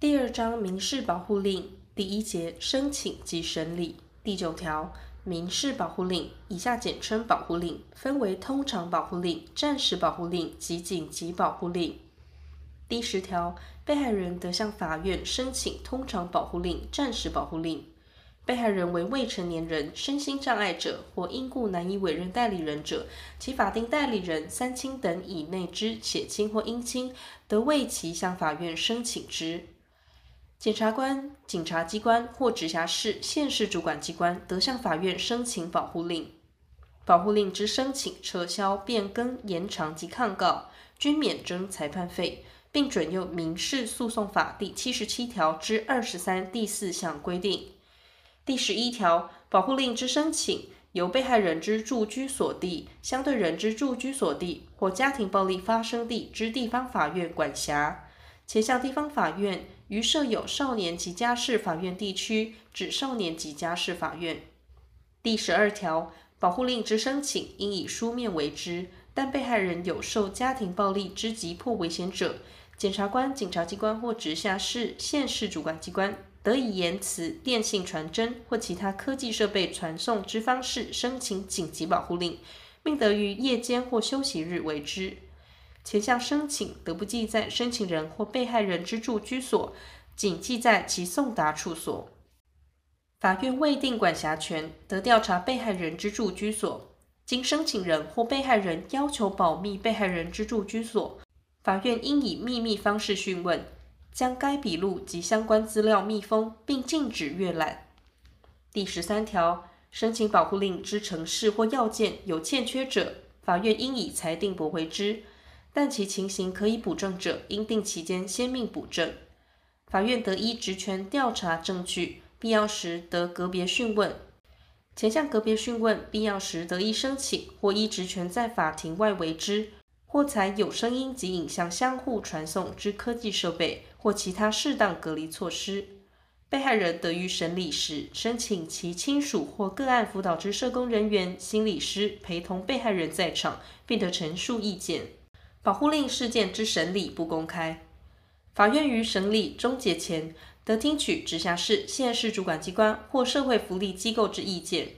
第二章民事保护令第一节申请及审理第九条民事保护令（以下简称保护令）分为通常保护令、暂时保护令及紧急保护令。第十条，被害人得向法院申请通常保护令、暂时保护令。被害人为未成年人、身心障碍者或因故难以委任代理人者，其法定代理人、三亲等以内之血亲或姻亲，得为其向法院申请之。检察官、警察机关或直辖市、县市主管机关得向法院申请保护令。保护令之申请、撤销、变更、延长及抗告，均免征裁判费，并准用民事诉讼法第七十七条之二十三第四项规定。第十一条，保护令之申请，由被害人之住居所地、相对人之住居所地或家庭暴力发生地之地方法院管辖，且向地方法院于设有少年及家事法院地区，指少年及家事法院。第十二条，保护令之申请，应以书面为之，但被害人有受家庭暴力之急迫危险者，检察官、警察机关或直辖市、县市主管机关。得以言辞、电信传真或其他科技设备传送之方式申请紧急保护令，并得于夜间或休息日为之。前项申请得不记载申请人或被害人之住居所，仅记载其送达处所。法院未定管辖权，得调查被害人之住居所。经申请人或被害人要求保密被害人之住居所，法院应以秘密方式讯问。将该笔录及相关资料密封，并禁止阅览。第十三条，申请保护令之程式或要件有欠缺者，法院应以裁定驳回之；但其情形可以补正者，应定期间先命补正。法院得依职权调查证据，必要时得个别讯问。前项个别讯问，必要时得依申请或依职权在法庭外为之，或采有声音及影像相互传送之科技设备。或其他适当隔离措施，被害人得于审理时申请其亲属或个案辅导之社工人员、心理师陪同被害人在场，并得陈述意见。保护令事件之审理不公开，法院于审理终结前得听取直辖市、县市主管机关或社会福利机构之意见。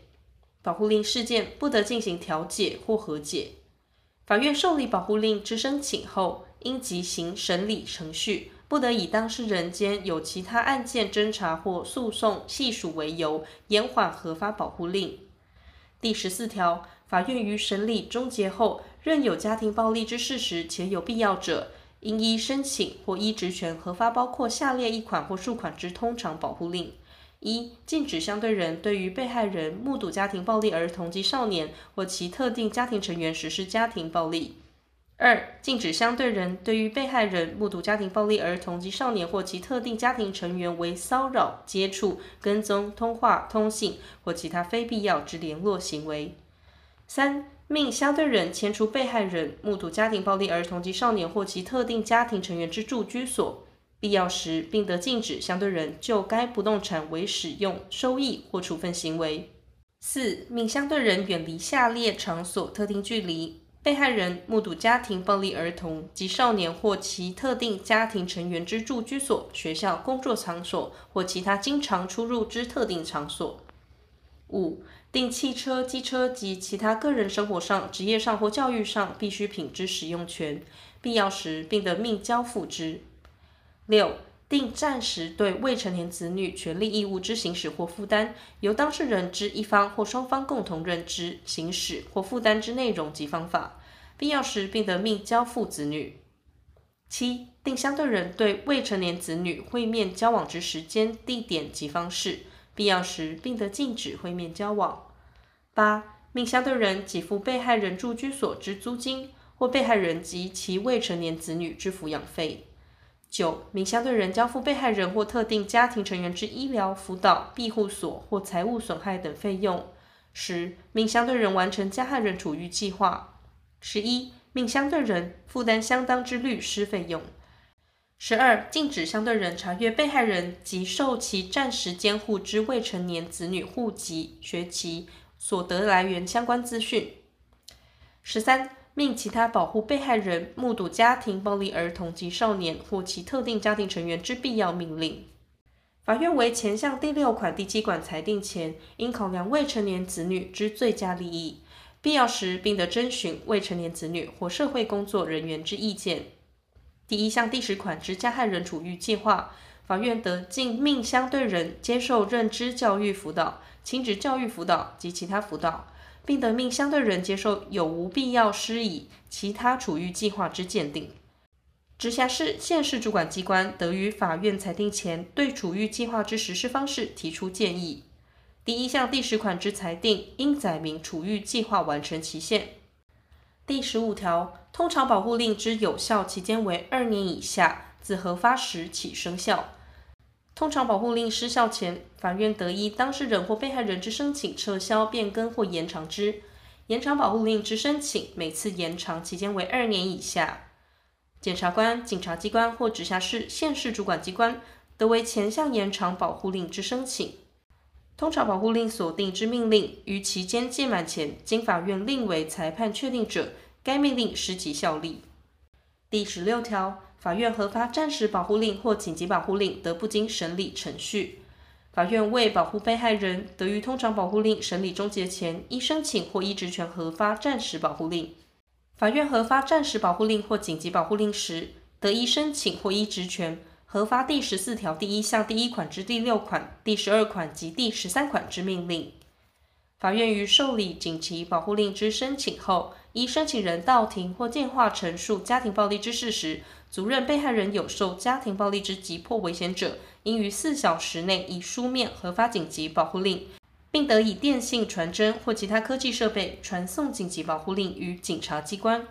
保护令事件不得进行调解或和解。法院受理保护令之申请后，应即行审理程序。不得以当事人间有其他案件侦查或诉讼系属为由，延缓核发保护令。第十四条，法院于审理终结后，任有家庭暴力之事实且有必要者，应依申请或依职权核发包括下列一款或数款之通常保护令：一、禁止相对人对于被害人目睹家庭暴力儿童及少年或其特定家庭成员实施家庭暴力。二、禁止相对人对于被害人目睹家庭暴力儿童及少年或其特定家庭成员为骚扰、接触、跟踪、通话、通信或其他非必要之联络行为。三、命相对人迁出被害人目睹家庭暴力儿童及少年或其特定家庭成员之住居所，必要时并得禁止相对人就该不动产为使用、收益或处分行为。四、命相对人远离下列场所特定距离。被害人目睹家庭暴力儿童及少年或其特定家庭成员之住居所、学校、工作场所或其他经常出入之特定场所。五、定汽车、机车及其他个人生活上、职业上或教育上必需品之使用权，必要时并得命交付之。六、定暂时对未成年子女权利义务之行使或负担，由当事人之一方或双方共同认知、行使或负担之内容及方法。必要时，并得命交付子女。七、定相对人对未成年子女会面交往之时间、地点及方式，必要时，并得禁止会面交往。八、命相对人给付被害人住居所之租金，或被害人及其未成年子女之抚养费。九、命相对人交付被害人或特定家庭成员之医疗、辅导、庇护所或财务损害等费用。十、命相对人完成加害人处遇计划。十一，命相对人负担相当之律师费用。十二，禁止相对人查阅被害人及受其暂时监护之未成年子女户籍、学籍、所得来源相关资讯。十三，命其他保护被害人目睹家庭暴力儿童及少年或其特定家庭成员之必要命令。法院为前项第六款第七款裁定前，应考量未成年子女之最佳利益，必要时并得征询未成年子女或社会工作人员之意见。第一项第十款之加害人处遇计划，法院得径命相对人接受认知教育辅导、亲职教育辅导及其他辅导，并得命相对人接受有无必要施以其他处遇计划之鉴定。直辖市、县市主管机关得于法院裁定前，对处遇计划之实施方式提出建议。第一项第十款之裁定，应载明处遇计划完成期限。第十五条，通常保护令之有效期间为二年以下，自核发时起生效。通常保护令失效前，法院得依当事人或被害人之申请撤销、变更或延长之。延长保护令之申请，每次延长期间为二年以下。检察官、警察机关或直辖市、县市主管机关得为前项延长保护令之申请。通常保护令所定之命令于期间届满前，经法院另为裁判确定者，该命令失其效力。第十六条，法院核发暂时保护令或紧急保护令，得不经审理程序。法院为保护被害人，得于通常保护令审理终结前，依申请或依职权核发暂时保护令。法院核发暂时保护令或紧急保护令时，得依申请或依职权核发第十四条第一项第一款之第六款、第十二款及第十三款之命令。法院于受理紧急保护令之申请后，依申请人到庭或电话陈述家庭暴力之事实，足认被害人有受家庭暴力之急迫危险者，应于四小时内以书面核发紧急保护令。并得以电信传真或其他科技设备传送紧急保护令于警察机关。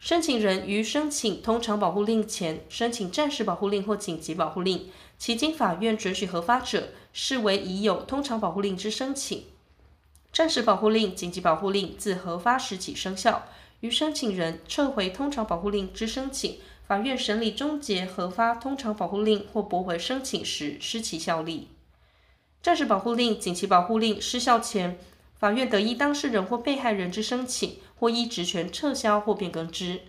申请人于申请通常保护令前，申请暂时保护令或紧急保护令，其经法院准许核发者，视为已有通常保护令之申请。暂时保护令、紧急保护令自核发时起生效。于申请人撤回通常保护令之申请，法院审理终结核发通常保护令或驳回申请时，失其效力。暂时保护令、紧急保护令失效前，法院得依当事人或被害人之申请，或依职权撤销或变更之。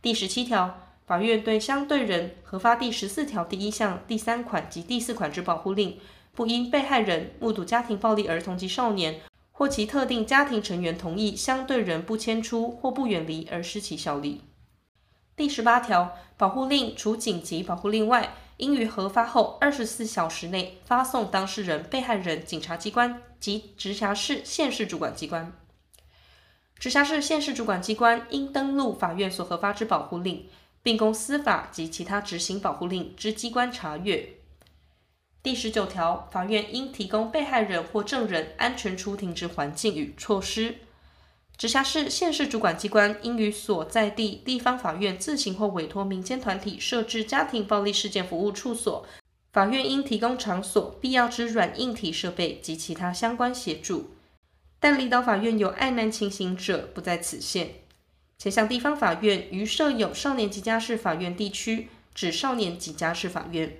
第十七条，法院对相对人核发第十四条第一项第三款及第四款之保护令，不因被害人目睹家庭暴力儿童及少年，或其特定家庭成员同意相对人不迁出或不远离而失其效力。第十八条，保护令除紧急保护令外，应于核发后二十四小时内发送当事人、被害人、警察机关及直辖市、县市主管机关。直辖市、县市主管机关应登录法院所核发之保护令，并供司法及其他执行保护令之机关查阅。第十九条，法院应提供被害人或证人安全出庭之环境与措施。直辖市、县市主管机关应于所在地地方法院自行或委托民间团体设置家庭暴力事件服务处所，法院应提供场所、必要之软硬体设备及其他相关协助。但离岛法院有爱难情形者，不在此限。前项地方法院于设有少年及家事法院地区，指少年及家事法院。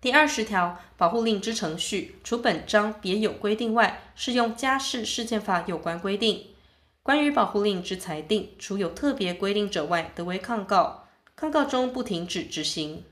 第二十条，保护令之程序，除本章别有规定外，适用家事事件法有关规定。关于保护令之裁定，除有特别规定者外，得为抗告。抗告中不停止执行。